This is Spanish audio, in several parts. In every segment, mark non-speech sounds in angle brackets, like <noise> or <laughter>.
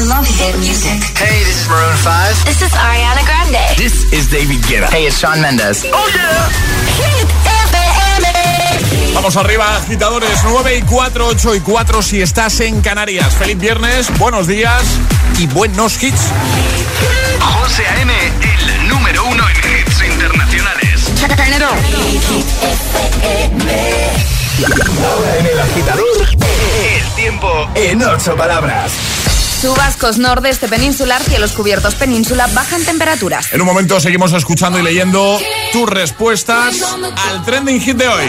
I love hit music. Hey, this is Maroon 5. This is Ariana Grande. This is David Guetta. Hey, it's Sean Mendes. Oh yeah. Hit FM. Vamos arriba, agitadores 9 y 4, 8 y 4 si estás en Canarias. Feliz viernes, buenos días y buenos hits. José A.M., el número uno en hits internacionales. Ahora en el agitador, El tiempo en ocho palabras. Chubascos nordeste peninsular, cielos cubiertos península, bajan temperaturas. En un momento seguimos escuchando y leyendo tus respuestas al trending hit de hoy.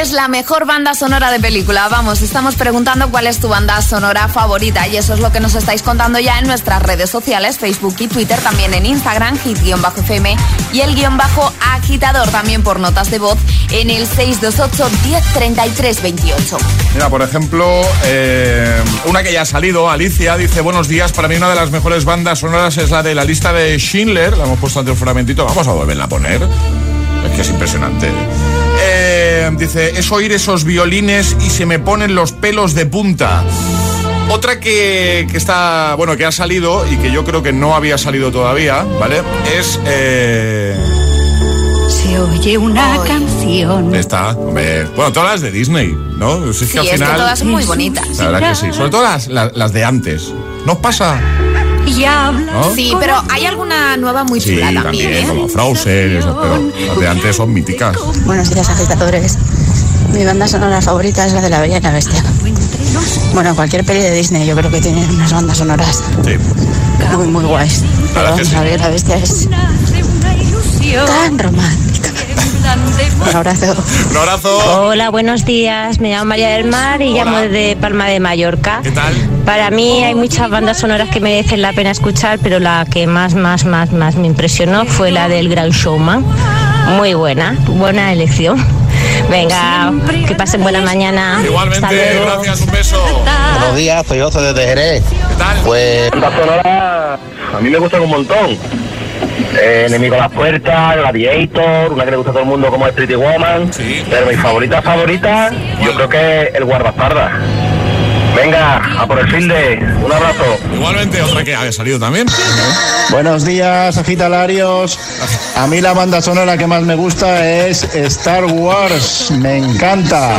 Es la mejor banda sonora de película? Vamos, estamos preguntando cuál es tu banda sonora favorita y eso es lo que nos estáis contando ya en nuestras redes sociales, Facebook y Twitter, también en Instagram, hit-fm y el guion bajo agitador, también por notas de voz en el 628 1033 28. Mira, por ejemplo, eh, una que ya ha salido, Alicia, dice, buenos días, para mí una de las mejores bandas sonoras es la de la lista de Schindler, la hemos puesto ante el fragmentito, vamos a volverla a poner, es que es impresionante. Eh, dice, es oír esos violines y se me ponen los pelos de punta. Otra que, que está, bueno, que ha salido y que yo creo que no había salido todavía, ¿vale? Es... eh, Se oye una canción. esta, hombre, bueno, todas las de Disney, ¿no? Si es Sí, es que todas son muy bonitas. La verdad que sí, sobre todo las, las, las de antes. ¿Nos pasa? Y habla. ¿No? Sí, pero hay alguna nueva muy Sí, chula también, también, ¿eh? como Frozen, eso, pero las de antes son míticas. Buenos días, agitadores. Mi banda sonora favorita es la de La Bella y la Bestia. Bueno, cualquier peli de Disney yo creo que tiene unas bandas sonoras Sí. muy, muy guays. La verdad Pero que sí. La Bella y la Bestia es tan romántica. Un abrazo. Un abrazo. Hola, buenos días. Me llamo María del Mar y Hola. llamo de Palma de Mallorca. ¿Qué tal? Para mí hay muchas bandas sonoras que merecen la pena escuchar, pero la que más, más, más, más me impresionó fue la del Gran Showman. Muy buena, buena elección. Venga, que pasen buena mañana. Hasta Igualmente, luego. gracias, un beso. Buenos días, soy José desde Jerez. ¿Qué tal? Pues banda sonora a mí me gusta un montón. Eh, Enemigo a las puertas, Gladiator, una que le gusta a todo el mundo como es Pretty Woman. Pero mi favorita favorita, yo creo que es el guardaespaldas. Venga, a por el fin de. Un abrazo. Igualmente, otra que ha salido también. Buenos días, agitalarios. A mí la banda sonora que más me gusta es Star Wars. Me encanta.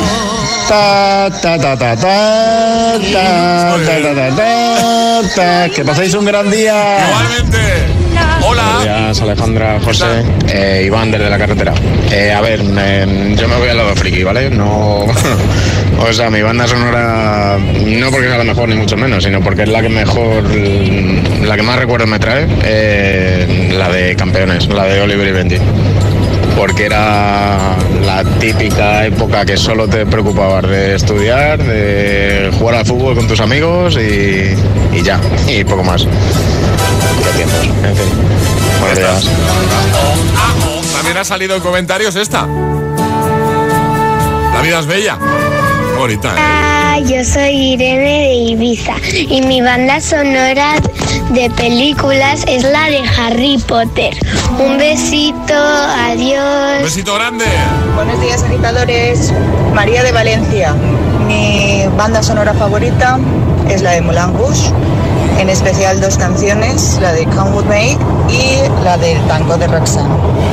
Ta, ta, ta, ta, ta, ta, ta, ta, ta, ta, ta. Que paséis un gran día. Igualmente. Hola. Buenos Alejandra, José, eh, Iván desde la carretera. Eh, a ver, yo me voy al lado friki, ¿vale? No. <laughs> o sea, mi banda sonora, no porque sea la mejor ni mucho menos, sino porque es la que mejor, la que más recuerdos me trae, eh, la de campeones, la de Oliver y Benji. Porque era la típica época que solo te preocupabas de estudiar, de jugar al fútbol con tus amigos y, y ya, y poco más. Qué tiempos, en fin. Buenos días. También ha salido en comentarios esta. La vida es bella. Ah, yo soy Irene de Ibiza y mi banda sonora de películas es la de Harry Potter. Un besito, adiós. Un besito grande. Buenos días, agitadores. María de Valencia. Mi banda sonora favorita es la de Moulin Rouge. En especial dos canciones, la de Come With Me y la del tango de Roxanne.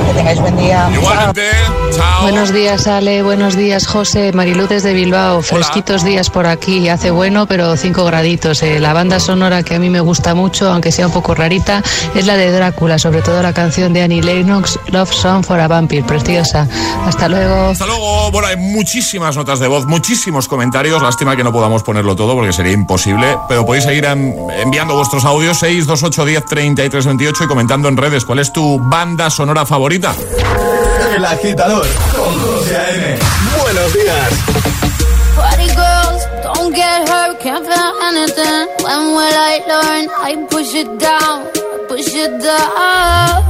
Que tengáis buen día. Buenos días, Ale. Buenos días, José. Mariluz desde Bilbao. Fresquitos días por aquí. Hace bueno, pero 5 graditos. Eh, La banda sonora que a mí me gusta mucho, aunque sea un poco rarita, es la de Drácula, sobre todo la canción de Annie Lennox, Love Song for a Vampire. Preciosa. Hasta luego. Hasta luego. Bueno, hay muchísimas notas de voz, muchísimos comentarios. Lástima que no podamos ponerlo todo porque sería imposible. Pero podéis seguir en- enviando vuestros audios 628 10 33 28 y comentando en redes cuál es tu banda sonora favorita. El agitador con José A.M. Buenos días. Party girls, don't get hurt, can't feel anything. When will I learn? I push it down, push it down.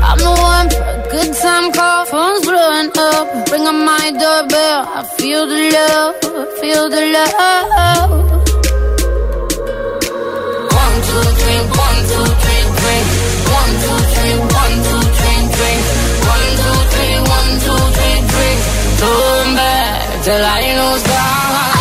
I'm the one good time call, phone's blowing up. Ring on my doorbell, I feel the love, I feel the love. One, two, three, one, two, three, drink. One, two, three, one, two, three, drink. One, two, three, one, two, three, drink. Turn back till I lose God.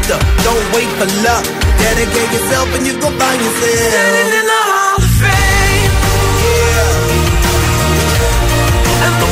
Be don't wait for luck. Dedicate yourself and you go find yourself. Standing in the Hall of Fame. And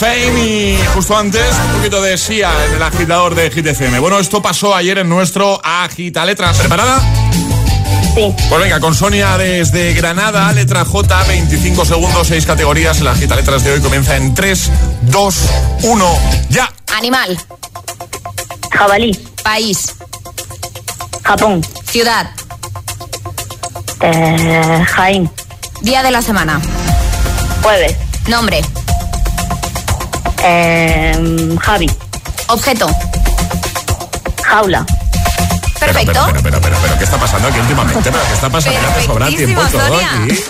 Fame y justo antes un poquito de Sia en el agitador de Hit FM. Bueno, esto pasó ayer en nuestro Agita Letras. ¿Preparada? Sí. Pues venga, con Sonia desde Granada, letra J, 25 segundos, 6 categorías. El Agita Letras de hoy comienza en 3, 2, 1, ya. Animal. Jabalí. País. Japón. Ciudad. Eh, Jaén. Día de la semana. Jueves. Nombre. Eh, Javi. Objeto. Jaula. Perfecto. Pero, pero, pero, pero, pero, ¿qué está pasando aquí últimamente? ¿Pero qué está pasando? Ya te sobra tiempo todo aquí.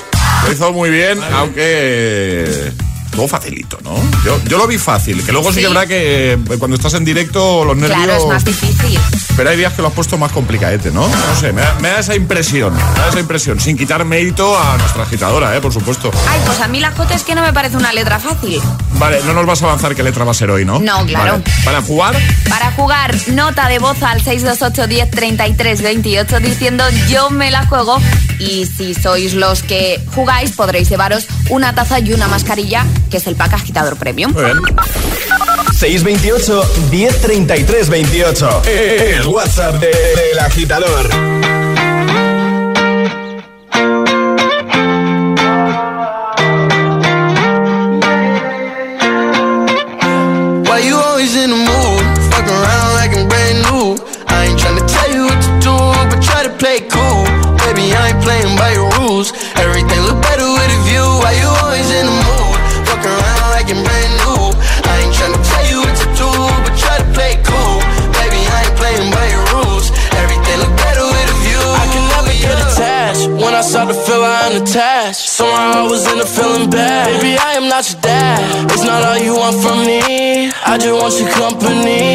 Lo hizo muy bien, aunque todo facilito, ¿no? Yo, yo lo vi fácil, que luego sí, Sí. que verdad que eh, cuando estás en directo los nervios... Claro, es más difícil. Pero hay días que lo has puesto más complicadete, ¿no? No sé, me da, me da esa impresión, me da esa impresión, sin quitar mérito a nuestra agitadora, ¿eh? Por supuesto. Ay, pues a mí la J es que no me parece una letra fácil. Vale, no nos vas a avanzar qué letra va a ser hoy, ¿no? No, claro. Vale. Para jugar, Para jugar, nota de voz al 628 10 33 28 diciendo yo me la juego. Y si sois los que jugáis, podréis llevaros una taza y una mascarilla, que es el pack agitador premium. muy bien. 628 1033 28. El WhatsApp de- del agitador. Your dad. It's not all you want from me. I just want your company.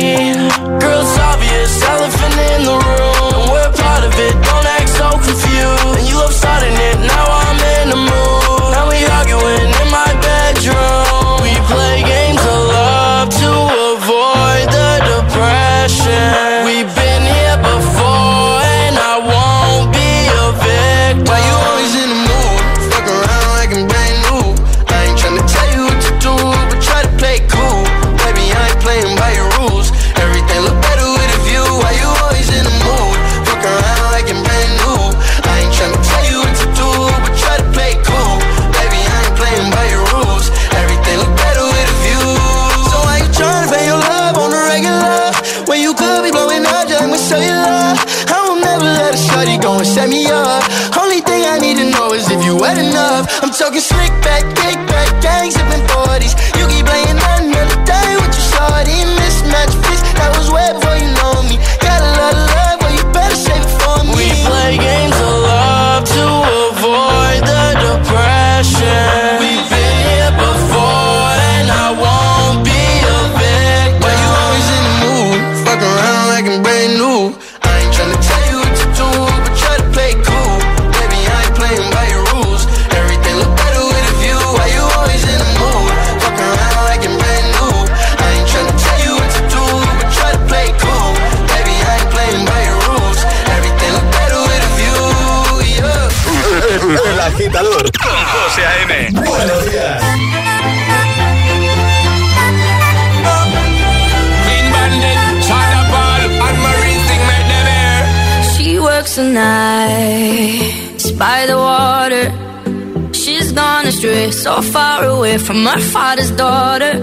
Her father's daughter.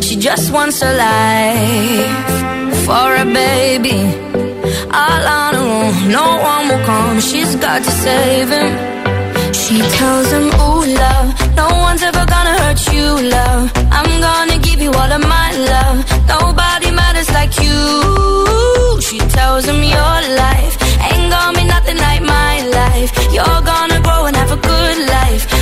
She just wants a life for a baby. All on her own, no one will come. She's got to save him. She tells him, Ooh, love, no one's ever gonna hurt you, love. I'm gonna give you all of my love. Nobody matters like you. She tells him, Your life ain't gonna be nothing like my life. You're gonna grow and have a good life.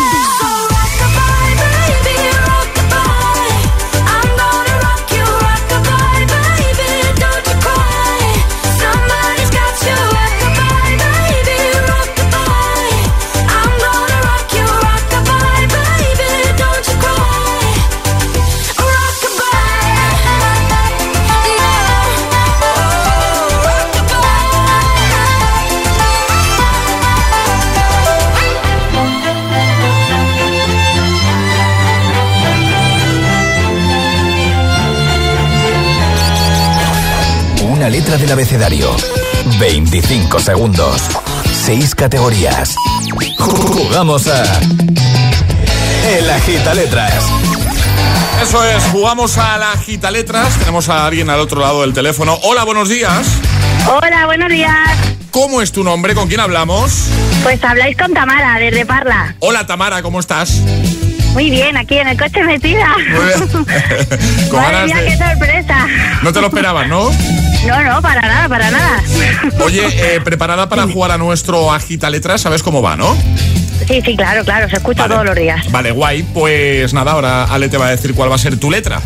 Letra del abecedario. 25 segundos. 6 categorías. Jugamos a. El Agita Letras. Eso es, jugamos a la gita letras. Tenemos a alguien al otro lado del teléfono. Hola, buenos días. Hola, buenos días. ¿Cómo es tu nombre? ¿Con quién hablamos? Pues habláis con Tamara, desde Parla. Hola, Tamara, ¿cómo estás? Muy bien, aquí en el coche metida. <laughs> Con Madre ganas mía, de- qué sorpresa. No te lo esperabas, ¿no? No, no, para nada, para nada. Oye, eh, <laughs> preparada para jugar a nuestro agita letras, sabes cómo va, ¿no? Sí, sí, claro, claro, se escucha Vale. todos los días. Vale, guay. Pues nada, ahora Ale te va a decir cuál va a ser tu letra.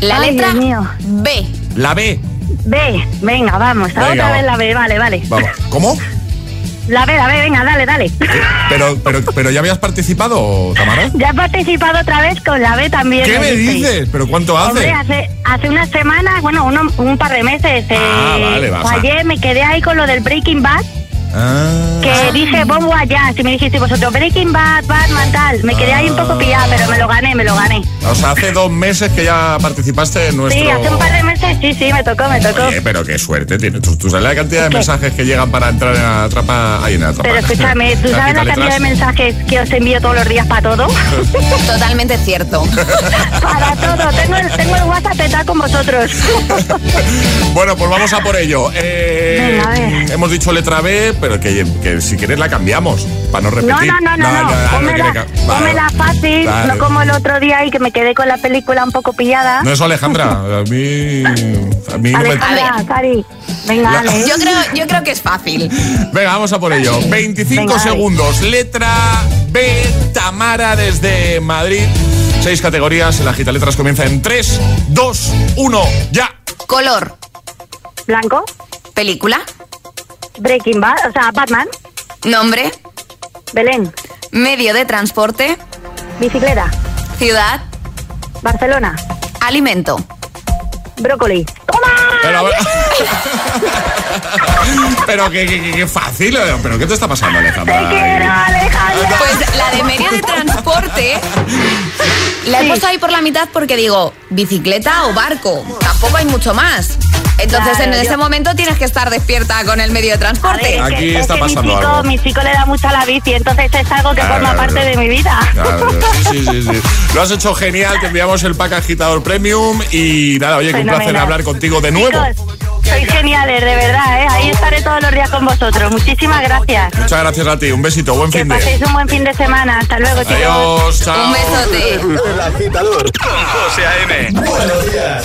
La Ay, letra mío. B. La B. B, venga, vamos, Venga, otra va. vez la B, vale, vale. Vamos. ¿Cómo? <laughs> La B, la B, venga, dale, dale. Pero, pero, pero ya habías participado, Tamara. Ya he participado otra vez con la B también. ¿Qué me dices? ¿Pero cuánto hace? Hombre, hace, hace unas semanas, bueno, uno- un par de meses. eh, Ah, vale, baja. Ayer me quedé ahí con lo del Breaking Bad, Ah. que dije bombo allá. Si me dijiste vosotros Breaking Bad, Batman, tal. Me quedé ahí un poco pillada, pero me lo gané, me lo gané. O sea, hace dos meses que ya participaste en nuestro... Sí, hace un par de meses, sí, sí, me tocó, me tocó. Oye, pero qué suerte tienes. ¿Tú, tú sabes la cantidad de ¿Qué? mensajes que llegan para entrar en la trapa... Ahí en la trapa. Pero escúchame, ¿tú <laughs> La sabes la cantidad de mensajes que os envío todos los días para todo? <laughs> <laughs> Totalmente cierto. para todo. Tengo el, tengo el WhatsApp petado con vosotros. Bueno, pues vamos a por ello. Eh, Venga, a ver. Hemos dicho letra B, pero que, que si quieres la cambiamos, para no No, repetir. no, no, no, no. no, no vale. pómela fácil, Vale. no como el otro día y que me quedé con la película un poco pillada. No, eso Alejandra. A mí... A mí no me... Alejandra, Cari, venga, La-. Yo creo, yo creo que es fácil. Venga, vamos a por ello. 25 Venga, dale. segundos. Letra B, Tamara desde Madrid. Seis categorías. El agita letras comienza en 3, 2, 1, ya. Color. Blanco, Película. Breaking Bad, o sea, Batman, Nombre. Belén, Medio de transporte. bicicleta, Ciudad. Barcelona, Alimento. brócoli. Pero, <laughs> pero que, que- que- que fácil. eh. ¿Pero qué te está pasando, Alejandra? Pues la de medio de transporte la he puesto ahí por la mitad porque digo, bicicleta o barco. Tampoco hay mucho más. Entonces Claro, en ese yo- momento tienes que estar despierta con el medio de transporte. Ver, es Aquí que- está es que pasando mi chico, algo. Mi chico le da mucho a la bici, entonces es algo que Claro, forma claro, parte claro. de mi vida. Claro, <laughs> sí, sí, sí. Lo has hecho genial. Te enviamos el pack agitador premium. Y nada, oye, que un placer hablar contigo de nuevo. Chicos, sois geniales, de verdad, ¿eh? Ahí estaré todos los días con vosotros. Muchísimas gracias. Muchas gracias a ti. Un besito. Buen Que fin de. paséis un buen fin de semana. Hasta luego, chicos. Adiós. Chao. Un besote. El agitador. Con José A.M. Buenos días.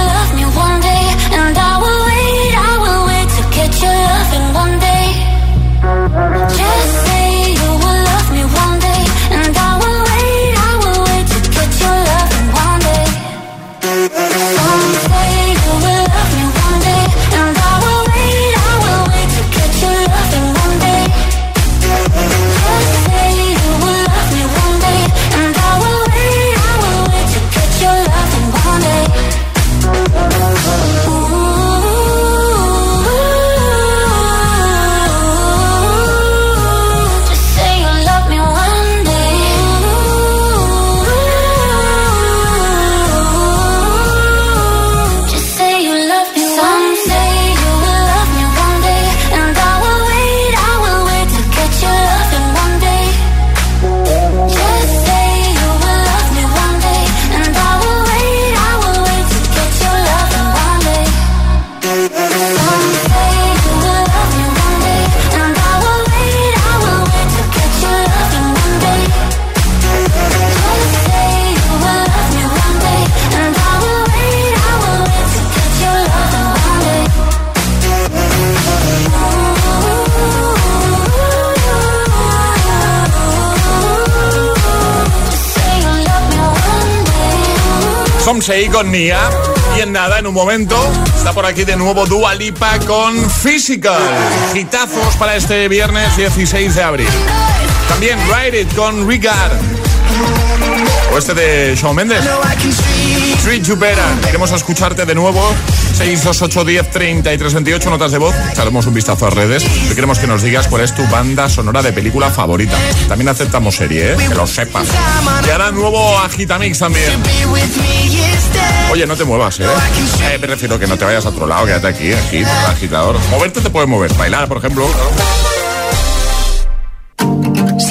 Homsey con Nia. Y en nada, en un momento, está por aquí de nuevo Dua Lipa con Physical. Gitazos para este viernes 16 de abril. También Ride It con Regard. O este de Shawn Mendes. Treat You Better. Queremos escucharte de nuevo. 628 10 33 28 notas de voz. Echaremos un vistazo a redes. Y queremos que nos digas cuál es tu banda sonora de película favorita. También aceptamos serie, ¿eh? que lo sepas. Y ahora nuevo Agitamix también. Oye, no te muevas, ¿eh? Eh, Me refiero que no te vayas a otro lado, quédate aquí, aquí, agitador. Moverte te puedes mover, bailar, por ejemplo.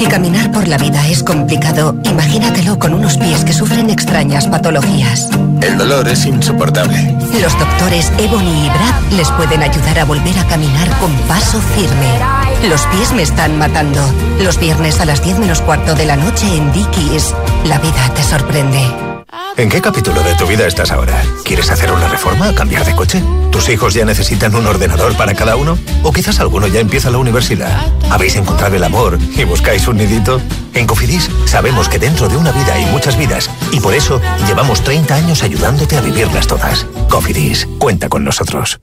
Si caminar por la vida es complicado, imagínatelo con unos pies que sufren extrañas patologías. El dolor es insoportable. Los doctores Ebony y Brad les pueden ayudar a volver a caminar con paso firme. Los pies me están matando. Los viernes a las 10 menos cuarto de la noche en Dickies. La vida te sorprende. ¿En qué capítulo de tu vida estás ahora? ¿Quieres hacer una reforma? ¿Cambiar de coche? ¿Tus hijos ya necesitan un ordenador para cada uno? ¿O quizás alguno ya empieza la universidad? ¿Habéis encontrado el amor y buscáis un nidito? En Cofidis sabemos que dentro de una vida hay muchas vidas y por eso llevamos 30 años ayudándote a vivirlas todas. Cofidis, cuenta con nosotros.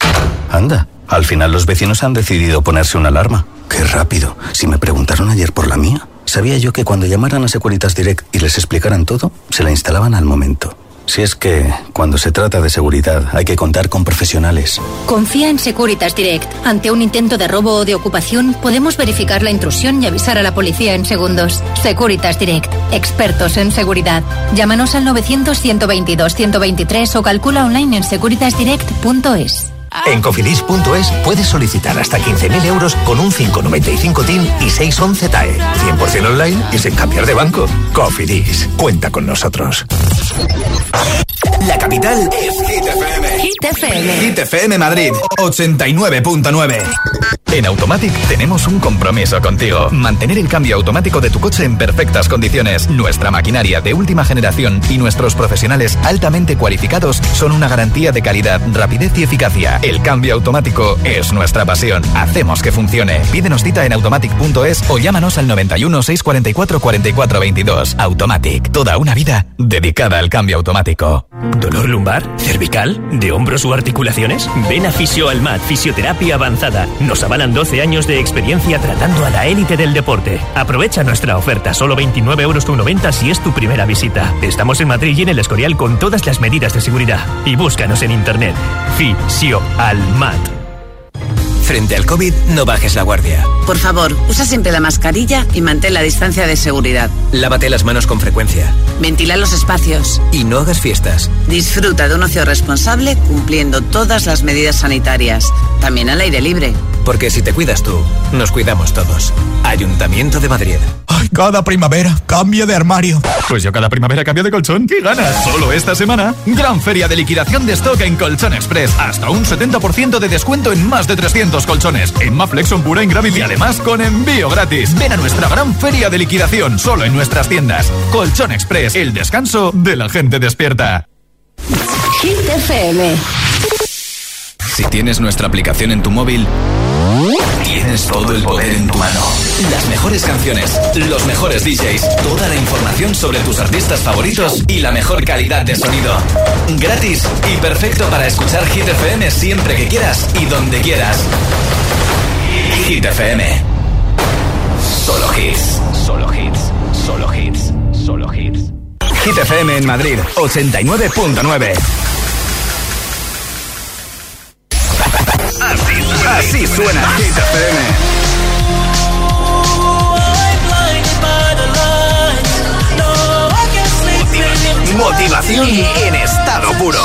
Anda, al final los vecinos han decidido ponerse una alarma. Qué rápido. Si me preguntaron ayer por la mía, sabía yo que cuando llamaran a Securitas Direct y les explicaran todo, se la instalaban al momento. Si es que, cuando se trata de seguridad, hay que contar con profesionales. Confía en Securitas Direct. Ante un intento de robo o de ocupación, podemos verificar la intrusión y avisar a la policía en segundos. Securitas Direct. Expertos en seguridad. Llámanos al 900-122-123 o calcula online en securitasdirect.es. En cofidis.es puedes solicitar hasta 15.000 euros con un 595 TIN y 611 TAE. 100% online y sin cambiar de banco. Cofidis, cuenta con nosotros. La capital es Hit FM. Hit FM. Hit FM Madrid 89.9. En Automatic tenemos un compromiso contigo. Mantener el cambio automático de tu coche en perfectas condiciones. Nuestra maquinaria de última generación y nuestros profesionales altamente cualificados son una garantía de calidad, rapidez y eficacia. El cambio automático es nuestra pasión. Hacemos que funcione. Pídenos cita en automatic.es o llámanos al 91 644 44 22. Automatic. Toda una vida dedicada al cambio automático. ¿Dolor lumbar? ¿Cervical? ¿De hombros o articulaciones? Ven a Fisio Almat, Fisioterapia Avanzada. Nos avalan 12 años de experiencia tratando a la élite del deporte. Aprovecha nuestra oferta, solo 29,90 euros si es tu primera visita. Estamos en Madrid y en el Escorial con todas las medidas de seguridad. Y búscanos en internet. Fisio Almat. Frente al COVID, no bajes la guardia. Por favor, usa siempre la mascarilla y mantén la distancia de seguridad. Lávate las manos con frecuencia. Ventila los espacios. Y no hagas fiestas. Disfruta de un ocio responsable cumpliendo todas las medidas sanitarias. También al aire libre. Porque si te cuidas tú, nos cuidamos todos. Ayuntamiento de Madrid. Ay, cada primavera cambia de armario. Pues yo cada primavera cambio de colchón. ¿Qué ganas? Solo esta semana, gran feria de liquidación de stock en Colchón Express. Hasta un 70% de descuento en más de 300 colchones. En Maflex son pura Ingravit y además con envío gratis. Ven a nuestra gran feria de liquidación solo en nuestras tiendas. Colchón Express, el descanso de la gente despierta. Hit FM. Si tienes nuestra aplicación en tu móvil, tienes todo el poder en tu mano. Las mejores canciones, los mejores DJs, toda la información sobre tus artistas favoritos y la mejor calidad de sonido. Gratis y perfecto para escuchar Hit FM siempre que quieras y donde quieras. Hit FM. Solo hits. Solo hits. Solo hits. Solo hits. Hit FM en Madrid 89.9. Así suena Hit FM. Motivación en estado puro.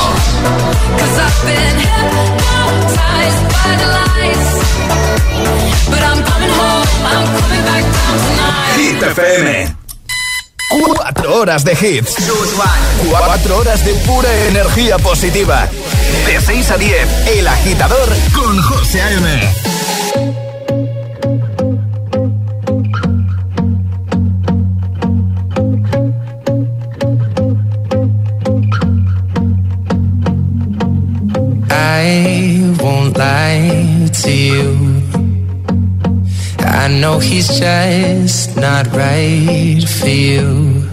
Hit FM. Cuatro horas de hits. Cuatro horas de pura energía positiva. De 6 a 10, El Agitador con José A.M. I won't lie to you. I know he's just not right for you.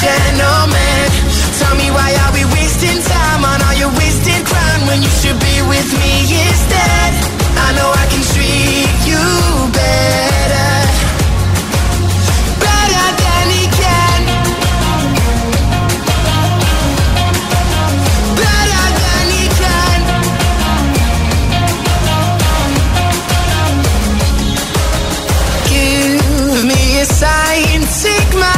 gentleman. Tell me why are we wasting time on all your wasted crown when you should be with me instead? I know I can treat you better, better than he can, better than he can. Give me a sign, take my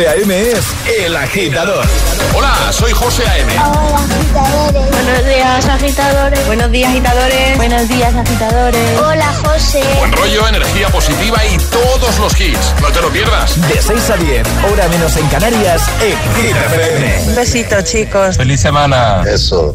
José A.M. es el agitador. Hola, soy José A.M. Buenos días, agitadores. Buenos días, agitadores. Buenos días, agitadores. Hola, José. Buen rollo, energía positiva y todos los hits. No te lo pierdas. De 6 a 10, hora menos en Canarias, en Hit FM. Un besito, chicos. Feliz semana. Eso.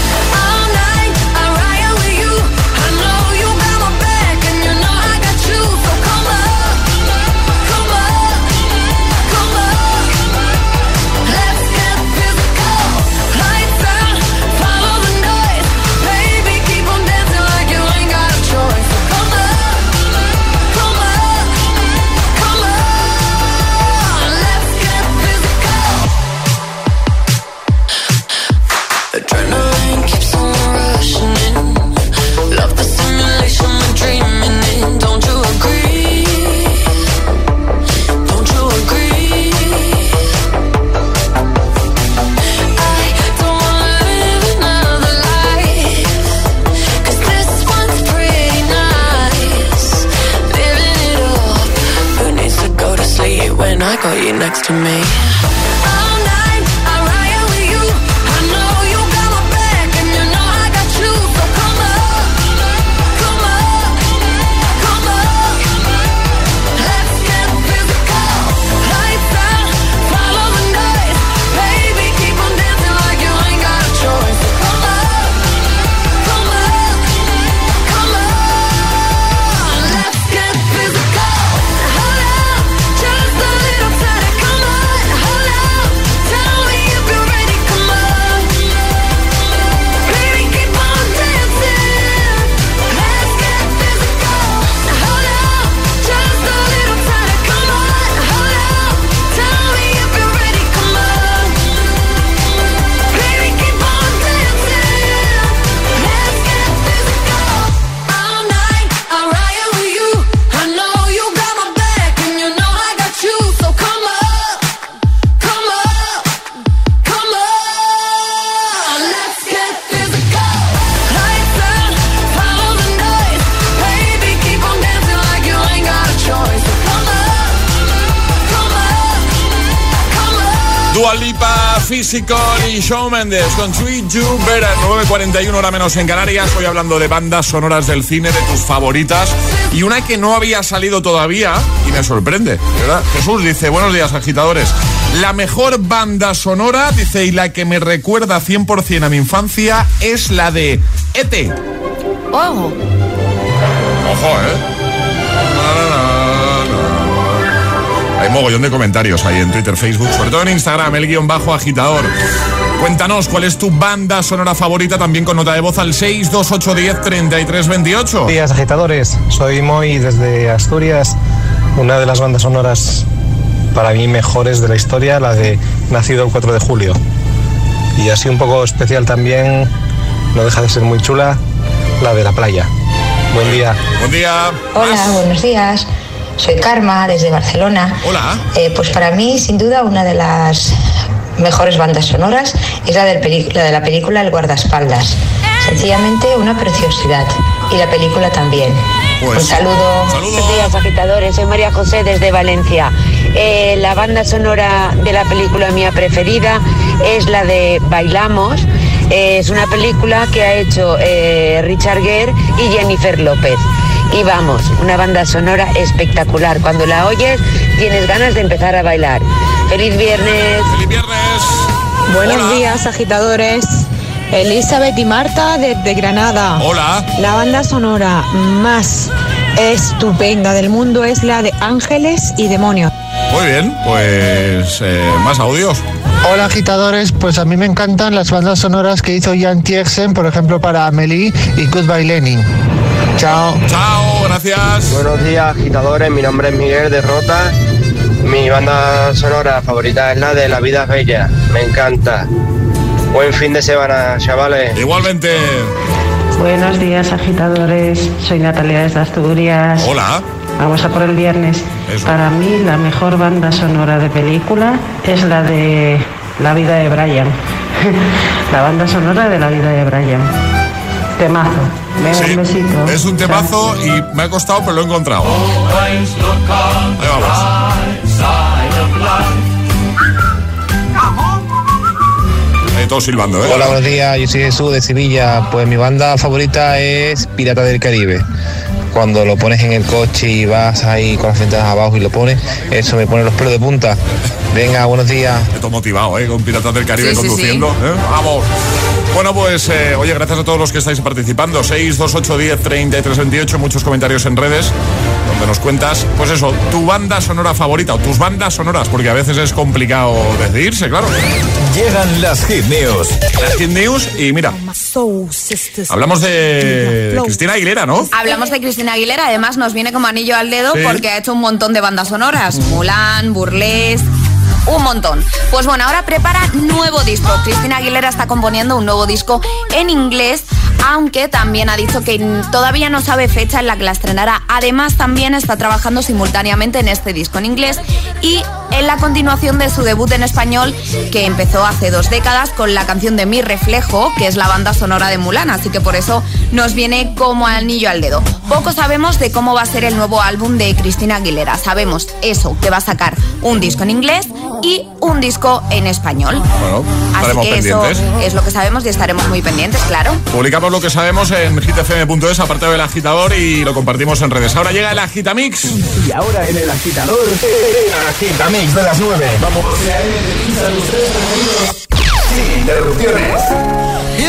Physical y Shawn Mendes con Treat You Better. 9.41 hora menos en Canarias. Hoy hablando de bandas sonoras del cine, de tus favoritas. Y una que no había salido todavía y me sorprende, ¿verdad? Jesús dice, buenos días agitadores. La mejor banda sonora, dice, y la que me recuerda 100% a mi infancia es la de E.T. Ojo. Ojo, ¿eh? Hay mogollón de comentarios ahí en Twitter, Facebook, sobre todo en Instagram, el guion bajo agitador. Cuéntanos cuál es tu banda sonora favorita, también con nota de voz al 628103328. días agitadores, soy Moy desde Asturias, una de las bandas sonoras para mí mejores de la historia, la de Nacido el 4 de julio. Y así un poco especial también, no deja de ser muy chula, la de la playa. Buen día. Buen día. Hola, buenos días. Soy Karma desde Barcelona. Hola. Eh, pues para mí, sin duda, una de las mejores bandas sonoras es la, del peli- la de la película El guardaespaldas. Sencillamente una preciosidad. Y la película también. Pues, Un saludo. Buenos días, agitadores. Soy María José desde Valencia. Eh, la banda sonora de la película mía preferida es la de Bailamos. Eh, es una película que ha hecho eh, Richard Gere y Jennifer López. Y vamos, una banda sonora espectacular. Cuando la oyes, tienes ganas de empezar a bailar. ¡Feliz viernes! ¡Feliz viernes! Buenos días, agitadores. Elizabeth y Marta desde Granada. Hola. La banda sonora más estupenda del mundo es la de Ángeles y Demonios. Muy bien, pues eh, más audios. Hola agitadores, pues a mí me encantan las bandas sonoras que hizo Jan Tiersen, por ejemplo para Amelie y Goodbye Lenin. Chao. Chao, gracias. Buenos días agitadores, mi nombre es Miguel de Rota. Mi banda sonora favorita es la de La Vida Bella, me encanta. Buen fin de semana, chavales. Igualmente. Buenos días, agitadores. Soy Natalia desde Asturias. Hola. Vamos a por el viernes. Para mí, la mejor banda sonora de película es la de La vida de Brian. <laughs> la banda sonora de La vida de Brian. Temazo. Venga, Sí, un besito. es un temazo y me ha costado, pero lo he encontrado. Ahí vamos. Ahí todos silbando, ¿eh? Hola, buenos días, yo soy Jesús de Sevilla. Pues mi banda favorita es Pirata del Caribe. Cuando lo pones en el coche y vas ahí con las ventanas abajo y lo pones, eso me pone los pelos de punta. Venga, buenos días. Estoy motivado, ¿eh? Con Piratas del Caribe Sí, sí, conduciendo. ¿eh? Vamos. Bueno, pues, eh, oye, gracias a todos los que estáis participando. 6, 2, 8, 10, 33, 28. Muchos comentarios en redes donde nos cuentas, pues eso, tu banda sonora favorita o tus bandas sonoras, porque a veces es complicado decidirse, claro. Llegan las hit news. Las hit news y mira, hablamos de Cristina Aguilera, ¿no? Hablamos de Cristina Aguilera, además nos viene como anillo al dedo Sí. porque ha hecho un montón de bandas sonoras. Mulan, Burlesque, un montón. Pues bueno, ahora prepara nuevo disco. Cristina Aguilera está componiendo un nuevo disco en inglés, aunque también ha dicho que todavía no sabe fecha en la que la estrenará. Además, también está trabajando simultáneamente en este disco en inglés y en la continuación de su debut en español, que empezó hace dos décadas con la canción de Mi Reflejo, que es la banda sonora de Mulan, así que por eso nos viene como anillo al dedo. Poco sabemos de cómo va a ser el nuevo álbum de Cristina Aguilera. Sabemos eso, que va a sacar un disco en inglés y un disco en español. Bueno, Así que eso pendientes. es lo que sabemos y estaremos muy pendientes, claro. Publicamos lo que sabemos en hitfm.es, apartado del agitador, y lo compartimos en redes. Ahora llega el Agitamix. Y ahora en el agitador, el agitamix de las 9. Vamos. Sin interrupciones.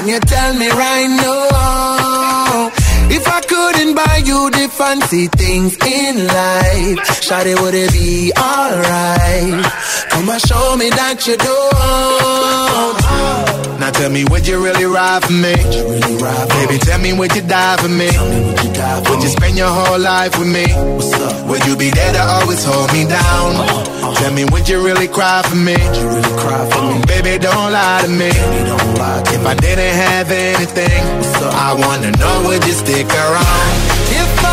Can you tell me right now? If I couldn't buy you the fancy things in life. Shawty, would it be alright? Come and show me that you don't. Now tell me, would you really ride for me? Really ride Baby, tell me, would you die for me? Would you you spend your whole life with me? Would you be there to always hold me down? Uh, uh. Tell me, would you really cry for me? Really cry for me? Baby, don't lie to me. If I didn't have anything, I wanna know, would you stick around?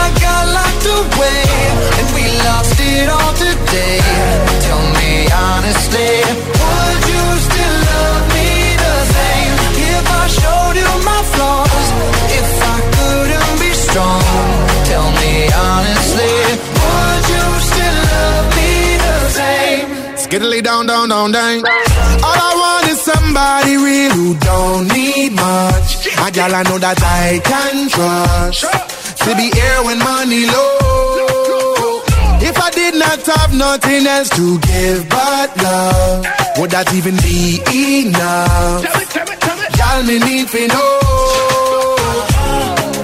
Skiddly down, down, down, down. All today. Tell me honestly, would you still love me the same? If I showed you my flaws, if I couldn't be strong, tell me honestly, would you still love me the same? Skittily, don't, don't, don't, don't. All I want is somebody real who don't need much. A gal I know that I can trust. To be here when money low. If I did not have nothing else to give but love, would that even be enough? Y'all me need to know.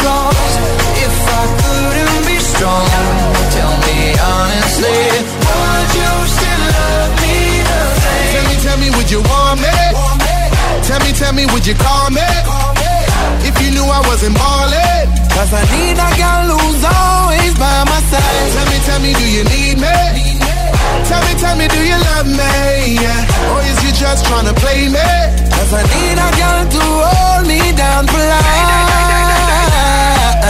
flaws, if I couldn't be strong, tell me honestly, would you still love me the same? Tell me, tell me, would you want me? Tell me, tell me, would you call me? If you knew I wasn't ballin'. Cause I need a girl who's always by my side. Tell me, tell me, do you need me? Tell me, tell me, do you love me? Yeah. Or is you just tryna play me? Cause I need a girl to hold me down for life.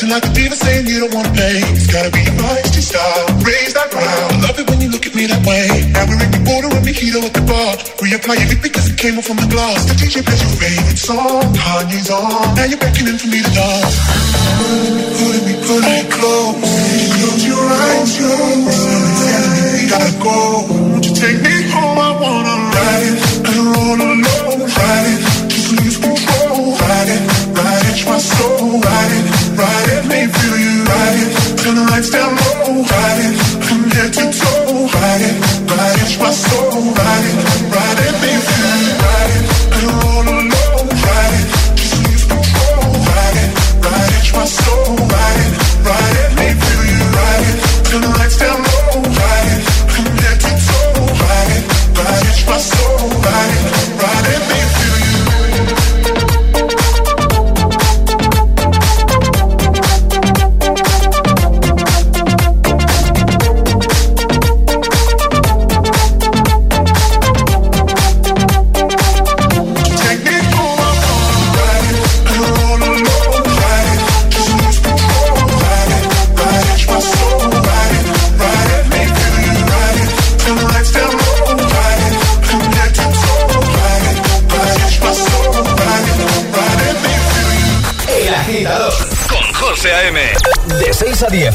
Acting like a diva saying you don't wanna pay. It's gotta be your feisty style. Raise that ground. I love it when you look at me that way. Now we're in the border and mojito at the bar. Reapply your because it came off from the glass. The DJ plays your favorite song. Kanye's on. Now you're beckoning for me to dance. Pulling me, pulling me close. Close your eyes. Telling me we gotta go. Won't you take me home? I wanna ride it. And roll alone. Ride it. Just lose control. Ride it. Ride it, my soul. Ride it. Ride it. Me feel you. Ride it. Turn the lights down low. Ride it. From head to toe. Ride it. Ride my soul. Ride it. Ride it. Me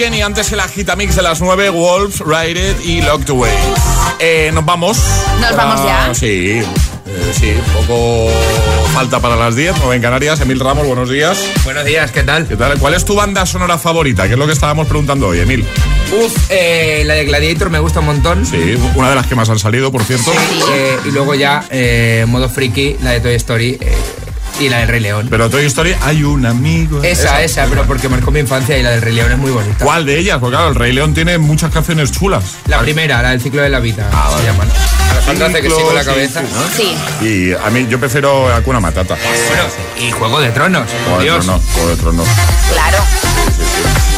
Weeknd y antes el agitamix de las 9, Wolves, Ride It y Locked Away. Eh, nos vamos. ¿Nos vamos ya? Sí, eh, sí, poco falta para las 10, 9 en Canarias. Emil Ramos, buenos días. Buenos días, ¿qué tal? ¿Qué tal? ¿Cuál es tu banda sonora favorita? ¿Qué es lo que estábamos preguntando hoy, Emil? Uf, eh, la de Gladiator me gusta un montón. Sí, una de las que más han salido, por cierto. Eh, y luego ya, eh, modo friki, la de Toy Story eh, y la del Rey León. Pero Toy Story hay un amigo. Esa, esa, pero porque marcó mi infancia y la del Rey León es muy bonita. ¿Cuál de ellas? Porque claro, el Rey León tiene muchas canciones chulas. La primera, la del ciclo de la vida, se llaman. Alejandro hace que sigo la cabeza. Sí. Y a mí, yo prefiero Hakuna Matata. Bueno, y Juego de Tronos, Juego de Dios. Tronos, Juego de Tronos. Claro.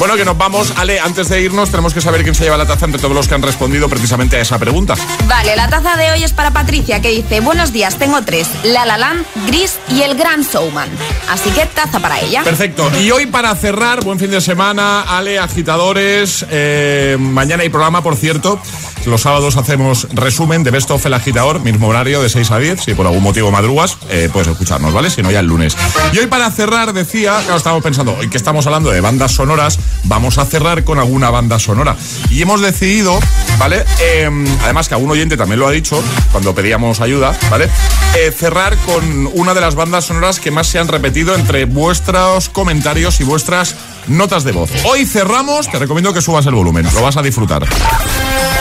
Bueno, que nos vamos. Ale, antes de irnos, tenemos que saber quién se lleva la taza entre todos los que han respondido precisamente a esa pregunta. Vale, la taza de hoy es para Patricia, que dice, buenos días, tengo tres, La La Land, Gris y El Gran Showman. Así que taza para ella. Perfecto. Y hoy para cerrar, buen fin de semana, Ale, agitadores. eh, mañana hay programa, por cierto. Los sábados hacemos resumen de Best of El Agitador, mismo horario de 6 a 10. Si por algún motivo madrugas, eh, puedes escucharnos, ¿vale? Si no, ya el lunes. Y hoy para cerrar, decía, claro, estamos pensando, hoy que estamos hablando de bandas sonoras, vamos a cerrar con alguna banda sonora. Y hemos decidido, ¿vale? Eh, además que algún oyente también lo ha dicho cuando pedíamos ayuda, ¿vale? Eh, cerrar con una de las bandas sonoras que más se han repetido entre vuestros comentarios y vuestras notas de voz. Hoy cerramos, te recomiendo que subas el volumen, lo vas a disfrutar.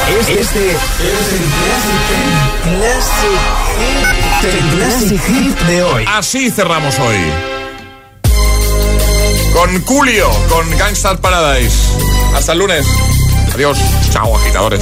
Este es el Classic, el classic hit de hoy. Así cerramos hoy. Con Julio, con Gangstar Paradise. Hasta el lunes. Adiós. Chao, agitadores.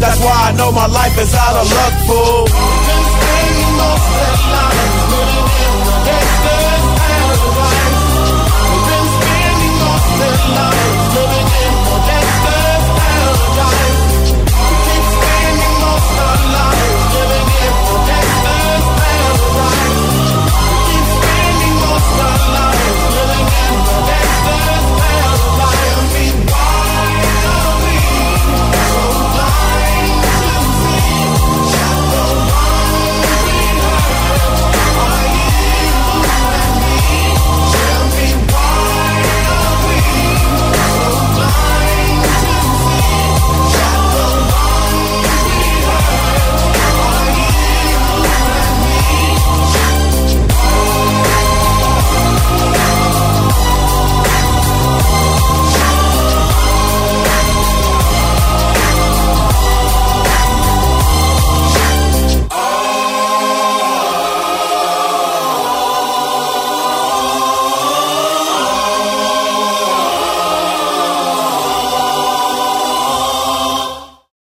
That's why I know my life is out of luck, fool.